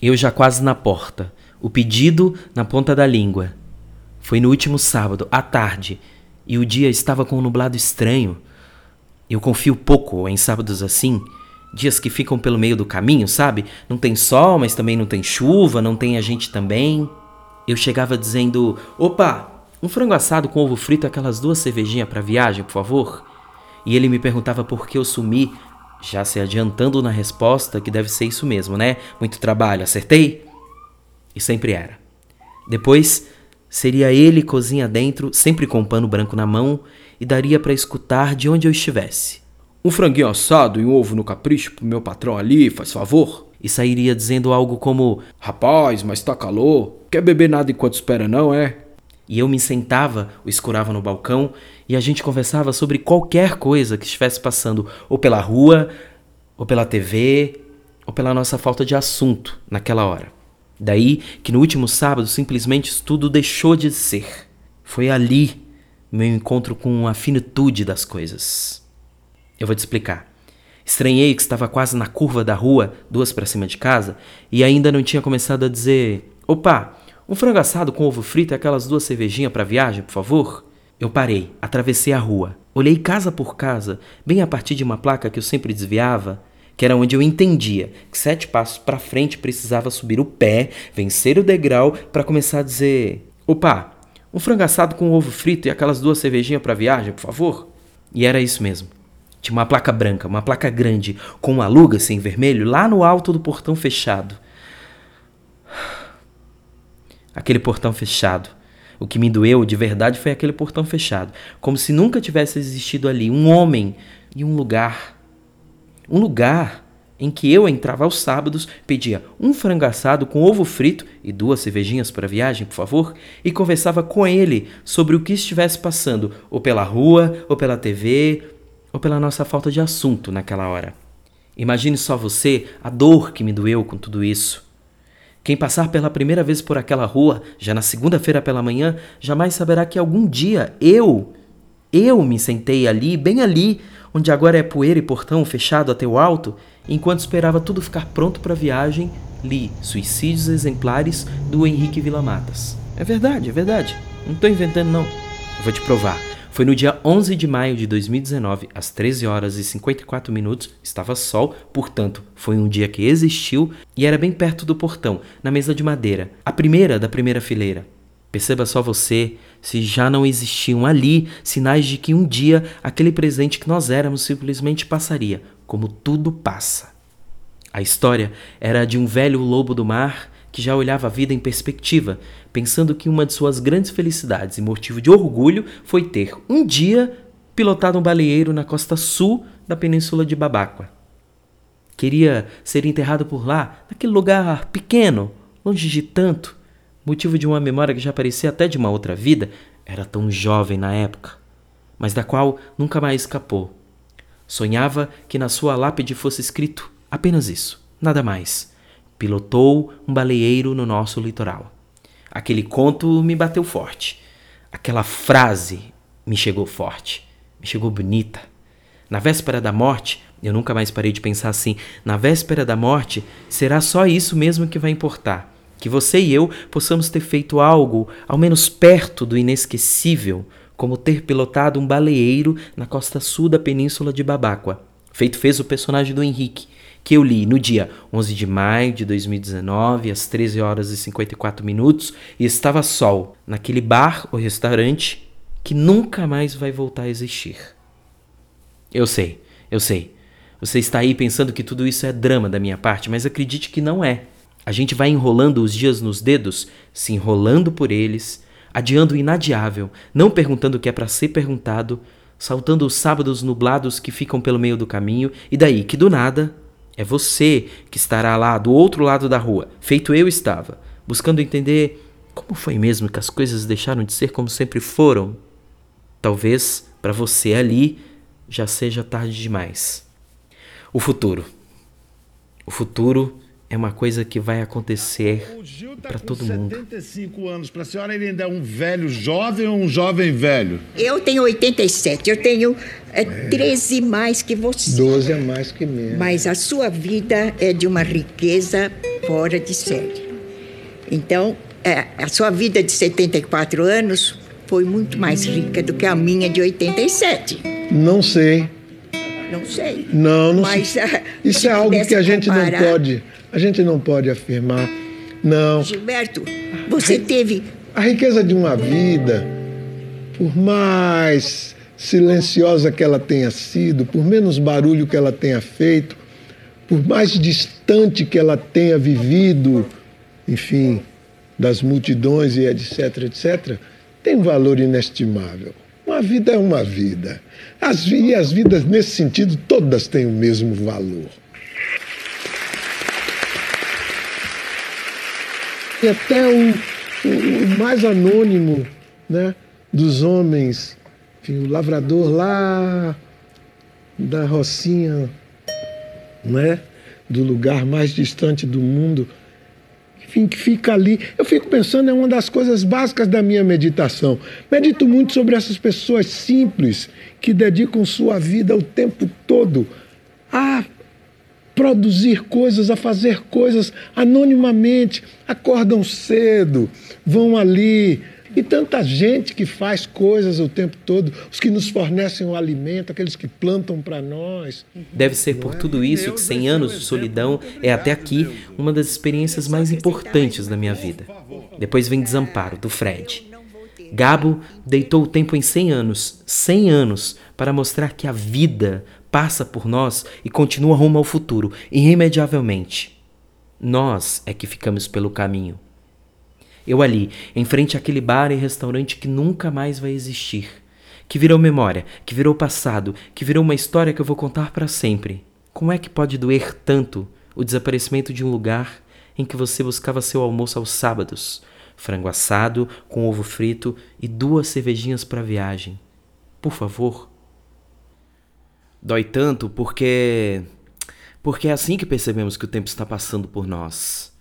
Eu já quase na porta, o pedido na ponta da língua. Foi no último sábado, à tarde, e o dia estava com um nublado estranho. Eu confio pouco em sábados assim, dias que ficam pelo meio do caminho, sabe? Não tem sol, mas também não tem chuva, não tem a gente também. Eu chegava dizendo: opa, um frango assado com ovo frito e aquelas duas cervejinhas para viagem, por favor? E ele me perguntava por que eu sumi, já se adiantando na resposta que deve ser isso mesmo, né? Muito trabalho, acertei? E sempre era. Depois, seria ele cozinha dentro, sempre com um pano branco na mão, e daria para escutar de onde eu estivesse. Um franguinho assado e um ovo no capricho pro meu patrão ali, faz favor? E sairia dizendo algo como: Rapaz, mas tá calor. Quer beber nada enquanto espera, não é? E eu me sentava ou escurava no balcão e a gente conversava sobre qualquer coisa que estivesse passando, ou pela rua, ou pela TV, ou pela nossa falta de assunto naquela hora. Daí que no último sábado simplesmente tudo deixou de ser. Foi ali meu encontro com a finitude das coisas. Eu vou te explicar. Estranhei que estava quase na curva da rua, duas para cima de casa, e ainda não tinha começado a dizer: Opa, um frango assado com ovo frito e aquelas duas cervejinhas para viagem, por favor? Eu parei, atravessei a rua, olhei casa por casa, bem a partir de uma placa que eu sempre desviava, que era onde eu entendia que sete passos para frente precisava subir o pé, vencer o degrau para começar a dizer: "Opa, um frango assado com ovo frito e aquelas duas cervejinhas para viagem, por favor?" E era isso mesmo. Tinha uma placa branca, uma placa grande, com uma aluga-se em vermelho lá no alto do portão fechado aquele portão fechado. O que me doeu de verdade foi aquele portão fechado, como se nunca tivesse existido ali um homem e um lugar. Um lugar em que eu entrava aos sábados, pedia um frango assado com ovo frito e duas cervejinhas para viagem, por favor, e conversava com ele sobre o que estivesse passando, ou pela rua, ou pela TV, ou pela nossa falta de assunto naquela hora. Imagine só você a dor que me doeu com tudo isso. Quem passar pela primeira vez por aquela rua, já na segunda-feira pela manhã, jamais saberá que algum dia eu, eu me sentei ali, bem ali, onde agora é poeira e portão fechado até o alto, enquanto esperava tudo ficar pronto para a viagem, li Suicídios Exemplares do Henrique Villamatas. É verdade, é verdade. Não estou inventando não. Eu vou te provar. Foi no dia 11 de maio de 2019, às 13 horas e 54 minutos, estava sol, portanto, foi um dia que existiu e era bem perto do portão, na mesa de madeira, a primeira da primeira fileira. Perceba só você se já não existiam ali sinais de que um dia aquele presente que nós éramos simplesmente passaria, como tudo passa. A história era de um velho lobo do mar que já olhava a vida em perspectiva, pensando que uma de suas grandes felicidades e motivo de orgulho foi ter, um dia, pilotado um baleeiro na costa sul da península de Babáqua. Queria ser enterrado por lá, naquele lugar pequeno, longe de tanto, motivo de uma memória que já parecia até de uma outra vida, era tão jovem na época, mas da qual nunca mais escapou. Sonhava que na sua lápide fosse escrito apenas isso, nada mais pilotou um baleeiro no nosso litoral. Aquele conto me bateu forte. Aquela frase me chegou forte, me chegou bonita. Na véspera da morte, eu nunca mais parei de pensar assim. Na véspera da morte, será só isso mesmo que vai importar. Que você e eu possamos ter feito algo, ao menos perto do inesquecível, como ter pilotado um baleeiro na costa sul da península de Babáqua. Feito fez o personagem do Henrique, que eu li no dia 11 de maio de 2019, às 13 horas e 54 minutos, e estava sol naquele bar ou restaurante que nunca mais vai voltar a existir. Eu sei, eu sei. Você está aí pensando que tudo isso é drama da minha parte, mas acredite que não é. A gente vai enrolando os dias nos dedos, se enrolando por eles, adiando o inadiável, não perguntando o que é para ser perguntado, saltando os sábados nublados que ficam pelo meio do caminho, e daí que do nada é você que estará lá do outro lado da rua, feito eu estava, buscando entender como foi mesmo que as coisas deixaram de ser como sempre foram. Talvez para você ali já seja tarde demais. O futuro. O futuro é uma coisa que vai acontecer tá para todo mundo. 75 anos. Para a senhora, ele ainda é um velho jovem ou um jovem velho? Eu tenho 87, eu tenho é, 13 mais que você. 12 a mais que menos. Mas a sua vida é de uma riqueza fora de série. Então, é, a sua vida de 74 anos foi muito mais rica do que a minha de 87. Não sei. Não sei. Não, não Mas, sei. Isso é algo que a gente não pode. A gente não pode afirmar. Não. Gilberto, você teve. A riqueza de uma vida, por mais silenciosa que ela tenha sido, por menos barulho que ela tenha feito, por mais distante que ela tenha vivido, enfim, das multidões e etc, etc, tem um valor inestimável. Uma vida é uma vida. As, e as vidas, nesse sentido, todas têm o mesmo valor. E até o, o- o mais anônimo né, dos homens, enfim, o lavrador lá da Rocinha, não é? do lugar mais distante do mundo, enfim, que fica ali. Eu fico pensando, é uma das coisas básicas da minha meditação. Medito muito sobre essas pessoas simples que dedicam sua vida o tempo todo a produzir coisas, a fazer coisas anonimamente, acordam cedo, vão ali. E tanta gente que faz coisas o tempo todo, os que nos fornecem o alimento, aqueles que plantam para nós. Deve ser por tudo isso que 100 anos de solidão é até aqui uma das experiências mais importantes da minha vida. Depois vem Desamparo, do Fred. Gabo deitou o tempo em 100 anos, 100 anos, para mostrar que a vida passa por nós e continua rumo ao futuro, irremediavelmente. Nós é que ficamos pelo caminho. Eu ali, em frente àquele bar e restaurante que nunca mais vai existir, que virou memória, que virou passado, que virou uma história que eu vou contar para sempre. Como é que pode doer tanto o desaparecimento de um lugar em que você buscava seu almoço aos sábados, frango assado com ovo frito e duas cervejinhas para viagem? Por favor. Dói tanto porque porque é assim que percebemos que o tempo está passando por nós.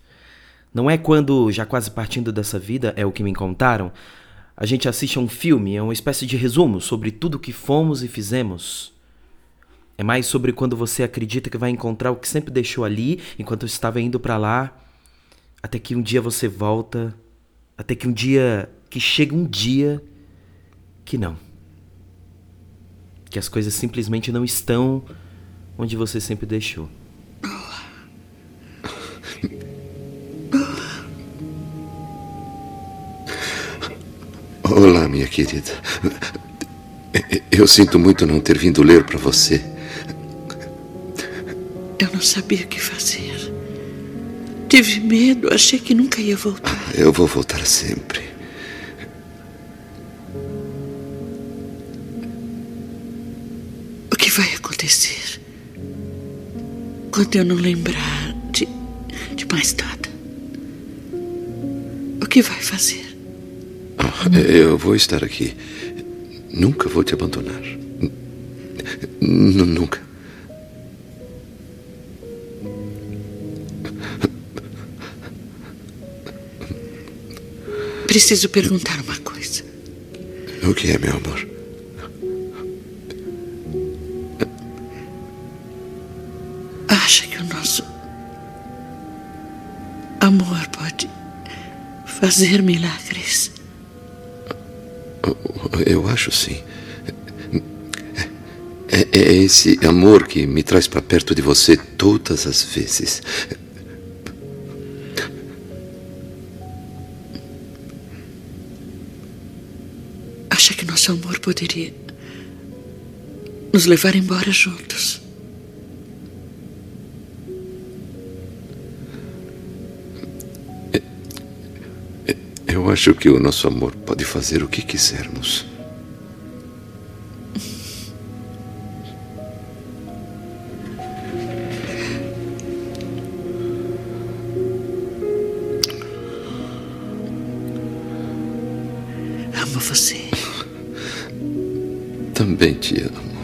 Não é quando, já quase partindo dessa vida, é o que me contaram, a gente assiste a um filme, é uma espécie de resumo sobre tudo que fomos e fizemos. É mais sobre quando você acredita que vai encontrar o que sempre deixou ali enquanto estava indo para lá, até que um dia você volta, até que um dia, que chega um dia que não. Que as coisas simplesmente não estão onde você sempre deixou. Olá, minha querida. Eu sinto muito não ter vindo ler para você. Eu não sabia o que fazer. Tive medo, achei que nunca ia voltar. Eu vou voltar sempre. O que vai acontecer quando eu não lembrar de, de mais nada? O que vai fazer? Ah, Eu vou estar aqui. Nunca vou te abandonar. N- Nunca. Preciso perguntar uma coisa. O que é, meu amor? Acha que o nosso amor pode fazer milagres? Eu acho sim. É, é esse amor que me traz para perto de você todas as vezes. Acha que nosso amor poderia nos levar embora juntos? Eu acho que o nosso amor pode fazer o que quisermos. Amo você também te amo.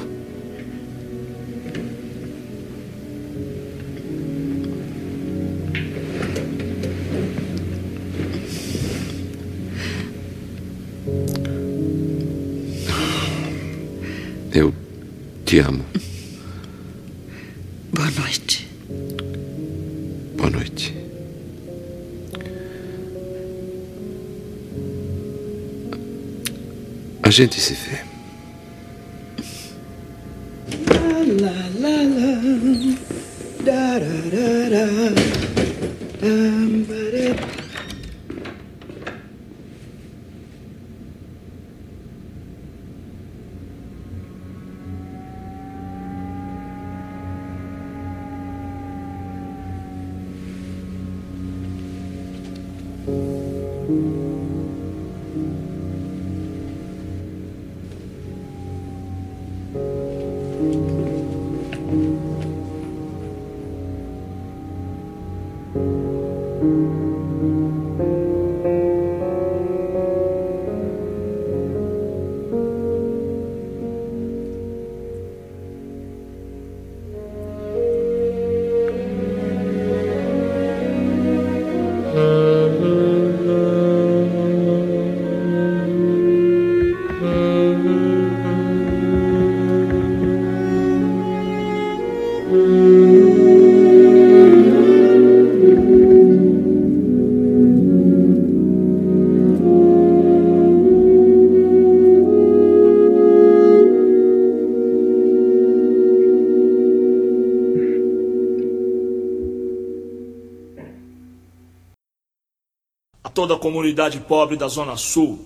Eu te amo. Boa noite. Boa noite. A gente se vê. La la la la. Da da da da. Dum, ba, da. Toda a comunidade pobre da Zona Sul,